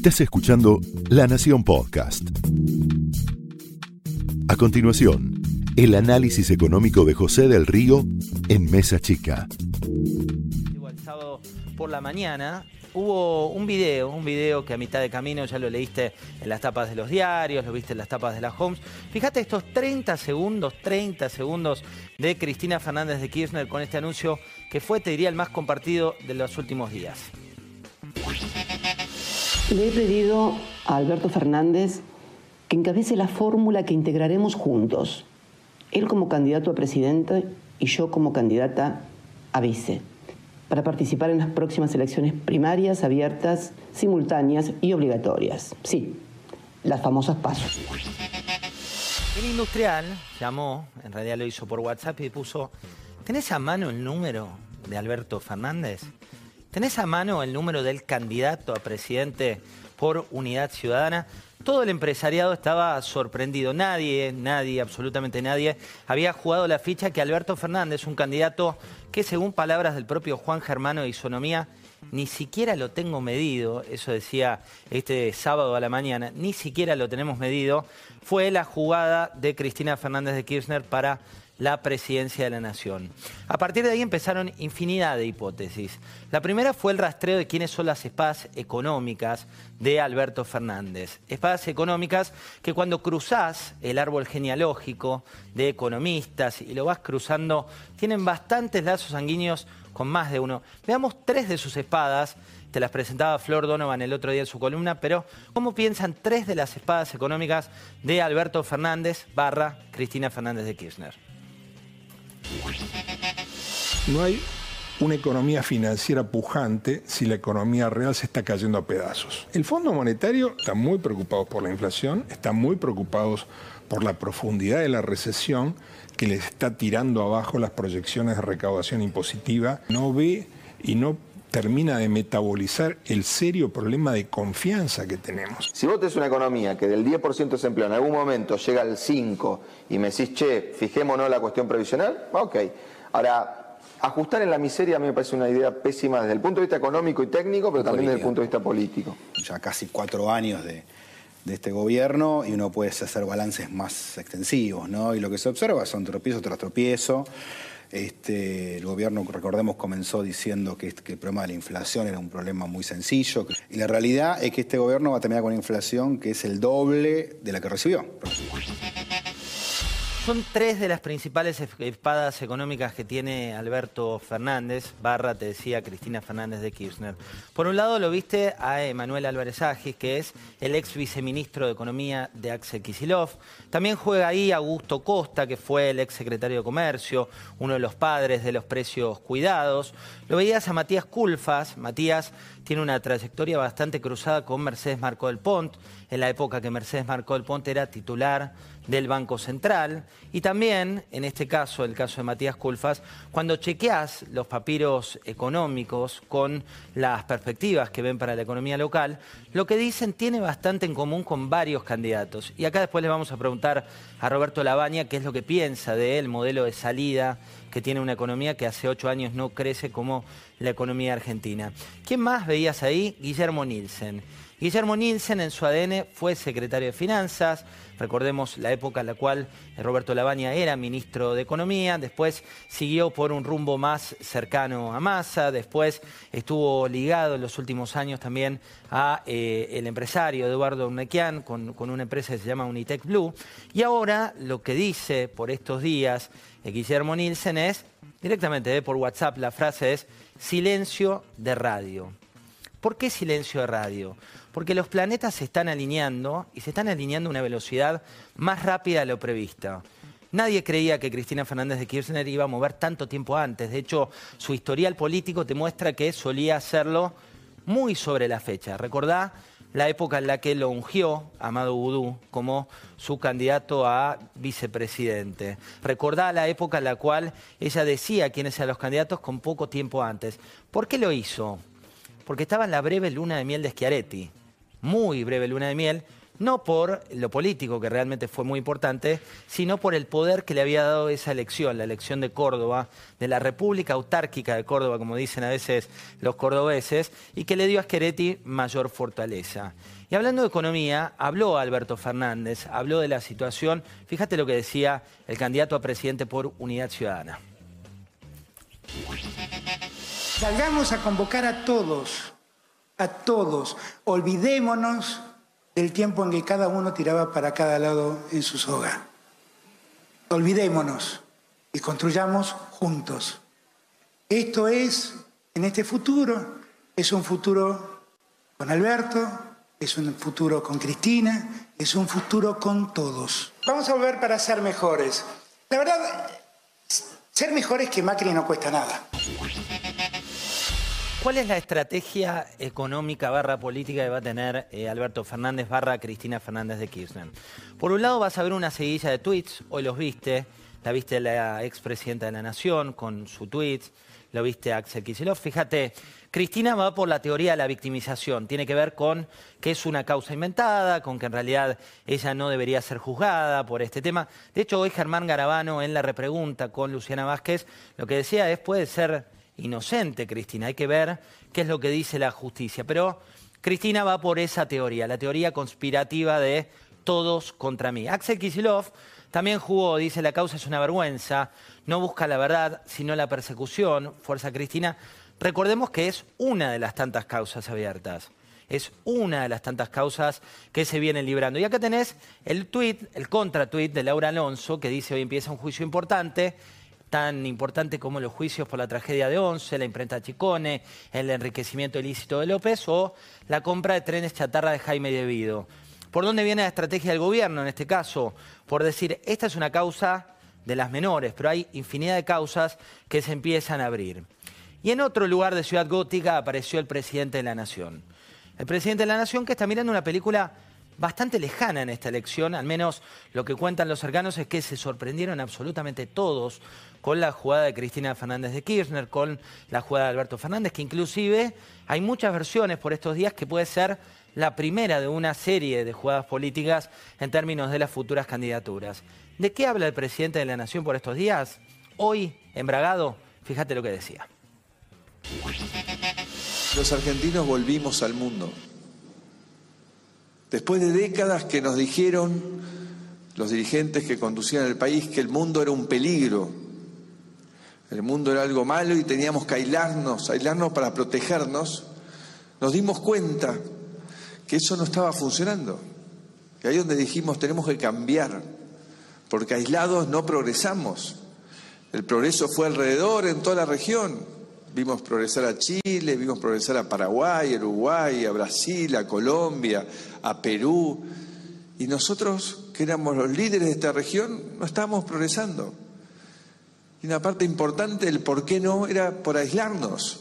Estás escuchando La Nación Podcast. A continuación, el análisis económico de José del Río en Mesa Chica. El sábado por la mañana hubo un video, un video que a mitad de camino ya lo leíste en las tapas de los diarios, lo viste en las tapas de las homes. Fíjate estos 30 segundos, 30 segundos de Cristina Fernández de Kirchner con este anuncio que fue, te diría, el más compartido de los últimos días. Le he pedido a Alberto Fernández que encabece la fórmula que integraremos juntos. Él como candidato a presidente y yo como candidata a vice, para participar en las próximas elecciones primarias, abiertas, simultáneas y obligatorias. Sí, las famosas pasos. El industrial llamó, en realidad lo hizo por WhatsApp y puso, ¿tenés a mano el número de Alberto Fernández? ¿Tenés a mano el número del candidato a presidente por Unidad Ciudadana? Todo el empresariado estaba sorprendido. Nadie, nadie, absolutamente nadie, había jugado la ficha que Alberto Fernández, un candidato que según palabras del propio Juan Germano de Isonomía, ni siquiera lo tengo medido, eso decía este sábado a la mañana, ni siquiera lo tenemos medido, fue la jugada de Cristina Fernández de Kirchner para la presidencia de la nación. A partir de ahí empezaron infinidad de hipótesis. La primera fue el rastreo de quiénes son las espadas económicas de Alberto Fernández. Espadas económicas que cuando cruzás el árbol genealógico de economistas y lo vas cruzando, tienen bastantes lazos sanguíneos con más de uno. Veamos tres de sus espadas te las presentaba Flor Donovan el otro día en su columna, pero ¿cómo piensan tres de las espadas económicas de Alberto Fernández barra Cristina Fernández de Kirchner? No hay una economía financiera pujante si la economía real se está cayendo a pedazos. El Fondo Monetario está muy preocupado por la inflación, está muy preocupados por la profundidad de la recesión que les está tirando abajo las proyecciones de recaudación impositiva. No ve y no termina de metabolizar el serio problema de confianza que tenemos. Si vos tenés una economía que del 10% de desempleo en algún momento llega al 5% y me decís, che, fijémonos la cuestión previsional, ok. Ahora, ajustar en la miseria a mí me parece una idea pésima desde el punto de vista económico y técnico, pero también desde el punto de vista político. Ya casi cuatro años de, de este gobierno y uno puede hacer balances más extensivos, ¿no? Y lo que se observa son tropiezo tras tropiezo. Este, el gobierno, recordemos, comenzó diciendo que, que, el problema de la inflación era un problema muy sencillo. Y la realidad es que este gobierno va a terminar con una inflación que es el doble de la que recibió. Son tres de las principales espadas económicas que tiene Alberto Fernández, barra, te decía, Cristina Fernández de Kirchner. Por un lado lo viste a Emanuel Álvarez Agis, que es el ex viceministro de Economía de Axel Kisilov. También juega ahí Augusto Costa, que fue el ex secretario de Comercio, uno de los padres de los precios cuidados. Lo veías a Matías Culfas. Matías tiene una trayectoria bastante cruzada con Mercedes Marcó del Pont, en la época que Mercedes Marcó del Pont era titular del Banco Central. Y también, en este caso, el caso de Matías Culfas, cuando chequeas los papiros económicos con las perspectivas que ven para la economía local, lo que dicen tiene bastante en común con varios candidatos. Y acá después le vamos a preguntar a Roberto Labaña qué es lo que piensa del modelo de salida que tiene una economía que hace ocho años no crece como la economía argentina. ¿Quién más veías ahí? Guillermo Nielsen. Guillermo Nielsen en su ADN fue secretario de Finanzas, recordemos la época en la cual Roberto Lavagna era ministro de Economía, después siguió por un rumbo más cercano a Massa, después estuvo ligado en los últimos años también a eh, el empresario Eduardo Urnequian con, con, una empresa que se llama Unitec Blue, y ahora lo que dice por estos días eh, Guillermo Nielsen es, directamente eh, por WhatsApp, la frase es silencio de radio. ¿Por qué silencio de radio? Porque los planetas se están alineando y se están alineando a una velocidad más rápida de lo prevista. Nadie creía que Cristina Fernández de Kirchner iba a mover tanto tiempo antes. De hecho, su historial político te muestra que solía hacerlo muy sobre la fecha. Recordá la época en la que lo ungió Amado Boudou como su candidato a vicepresidente. Recordá la época en la cual ella decía quiénes eran los candidatos con poco tiempo antes. ¿Por qué lo hizo? porque estaba en la breve luna de miel de Schiaretti. Muy breve luna de miel, no por lo político, que realmente fue muy importante, sino por el poder que le había dado esa elección, la elección de Córdoba, de la República Autárquica de Córdoba, como dicen a veces los cordobeses, y que le dio a Scheretti mayor fortaleza. Y hablando de economía, habló Alberto Fernández, habló de la situación, fíjate lo que decía el candidato a presidente por Unidad Ciudadana. Salgamos a convocar a todos, a todos. Olvidémonos del tiempo en que cada uno tiraba para cada lado en su soga. Olvidémonos y construyamos juntos. Esto es, en este futuro, es un futuro con Alberto, es un futuro con Cristina, es un futuro con todos. Vamos a volver para ser mejores. La verdad, ser mejores que Macri no cuesta nada. ¿Cuál es la estrategia económica barra política que va a tener eh, Alberto Fernández barra Cristina Fernández de Kirchner? Por un lado vas a ver una seguidilla de tweets, hoy los viste, la viste la expresidenta de la Nación con su tweet, lo viste Axel Kicillof. Fíjate, Cristina va por la teoría de la victimización, tiene que ver con que es una causa inventada, con que en realidad ella no debería ser juzgada por este tema. De hecho, hoy Germán Garabano en la repregunta con Luciana Vázquez lo que decía es puede ser inocente, Cristina. Hay que ver qué es lo que dice la justicia. Pero Cristina va por esa teoría, la teoría conspirativa de todos contra mí. Axel Kisilov también jugó, dice la causa es una vergüenza, no busca la verdad, sino la persecución. Fuerza Cristina. Recordemos que es una de las tantas causas abiertas. Es una de las tantas causas que se vienen librando. Y acá tenés el tuit, el contratuit de Laura Alonso, que dice hoy empieza un juicio importante tan importante como los juicios por la tragedia de Once, la imprenta Chicone, el enriquecimiento ilícito de López o la compra de trenes chatarra de Jaime Devido. ¿Por dónde viene la estrategia del gobierno en este caso? Por decir, esta es una causa de las menores, pero hay infinidad de causas que se empiezan a abrir. Y en otro lugar de Ciudad Gótica apareció el presidente de la Nación. El presidente de la Nación que está mirando una película bastante lejana en esta elección, al menos lo que cuentan los cercanos es que se sorprendieron absolutamente todos con la jugada de Cristina Fernández de Kirchner, con la jugada de Alberto Fernández, que inclusive hay muchas versiones por estos días que puede ser la primera de una serie de jugadas políticas en términos de las futuras candidaturas. ¿De qué habla el presidente de la Nación por estos días? Hoy, en Bragado, fíjate lo que decía. Los argentinos volvimos al mundo. Después de décadas que nos dijeron los dirigentes que conducían el país que el mundo era un peligro, el mundo era algo malo y teníamos que aislarnos, aislarnos para protegernos, nos dimos cuenta que eso no estaba funcionando. Que ahí donde dijimos tenemos que cambiar, porque aislados no progresamos. El progreso fue alrededor en toda la región. Vimos progresar a Chile, vimos progresar a Paraguay, a Uruguay, a Brasil, a Colombia, a Perú. Y nosotros, que éramos los líderes de esta región, no estábamos progresando. Y una parte importante del por qué no era por aislarnos.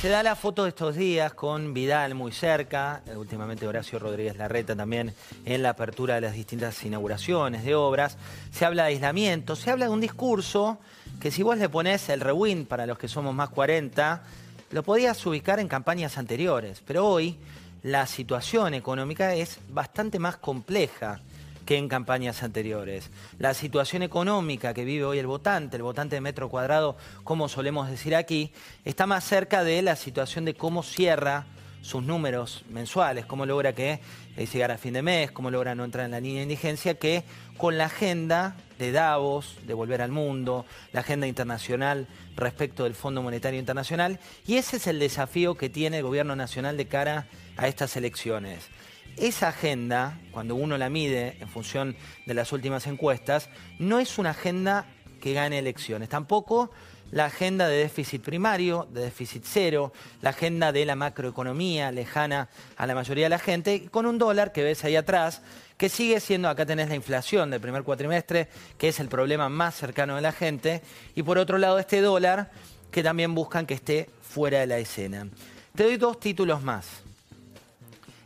Se da la foto de estos días con Vidal muy cerca, últimamente Horacio Rodríguez Larreta también en la apertura de las distintas inauguraciones de obras. Se habla de aislamiento, se habla de un discurso que si vos le ponés el rewind para los que somos más 40, lo podías ubicar en campañas anteriores. Pero hoy la situación económica es bastante más compleja que en campañas anteriores. La situación económica que vive hoy el votante, el votante de metro cuadrado, como solemos decir aquí, está más cerca de la situación de cómo cierra sus números mensuales, cómo logra que eh, llegar a fin de mes, cómo logra no entrar en la línea de indigencia, que con la agenda de Davos, de volver al mundo, la agenda internacional respecto del Fondo Monetario Internacional, y ese es el desafío que tiene el gobierno nacional de cara a estas elecciones. Esa agenda, cuando uno la mide en función de las últimas encuestas, no es una agenda que gane elecciones, tampoco la agenda de déficit primario, de déficit cero, la agenda de la macroeconomía lejana a la mayoría de la gente, con un dólar que ves ahí atrás, que sigue siendo, acá tenés la inflación del primer cuatrimestre, que es el problema más cercano de la gente, y por otro lado este dólar, que también buscan que esté fuera de la escena. Te doy dos títulos más.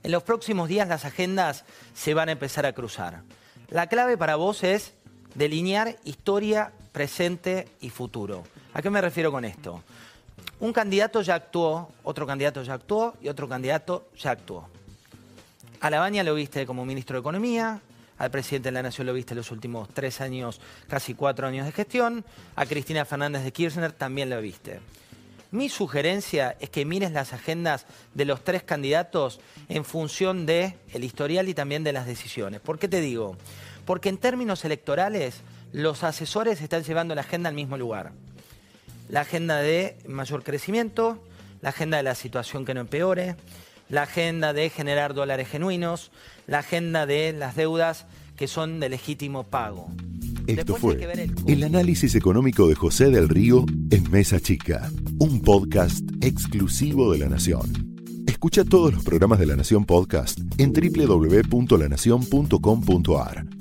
En los próximos días las agendas se van a empezar a cruzar. La clave para vos es delinear historia, presente y futuro. ¿A qué me refiero con esto? Un candidato ya actuó, otro candidato ya actuó y otro candidato ya actuó. A Labaña lo viste como ministro de Economía, al presidente de la Nación lo viste los últimos tres años, casi cuatro años de gestión, a Cristina Fernández de Kirchner también lo viste. Mi sugerencia es que mires las agendas de los tres candidatos en función del el historial y también de las decisiones. ¿Por qué te digo? Porque en términos electorales los asesores están llevando la agenda al mismo lugar. La agenda de mayor crecimiento, la agenda de la situación que no empeore, la agenda de generar dólares genuinos, la agenda de las deudas que son de legítimo pago. Esto fue el análisis económico de José del Río en Mesa Chica, un podcast exclusivo de La Nación. Escucha todos los programas de La Nación Podcast en www.lanacion.com.ar.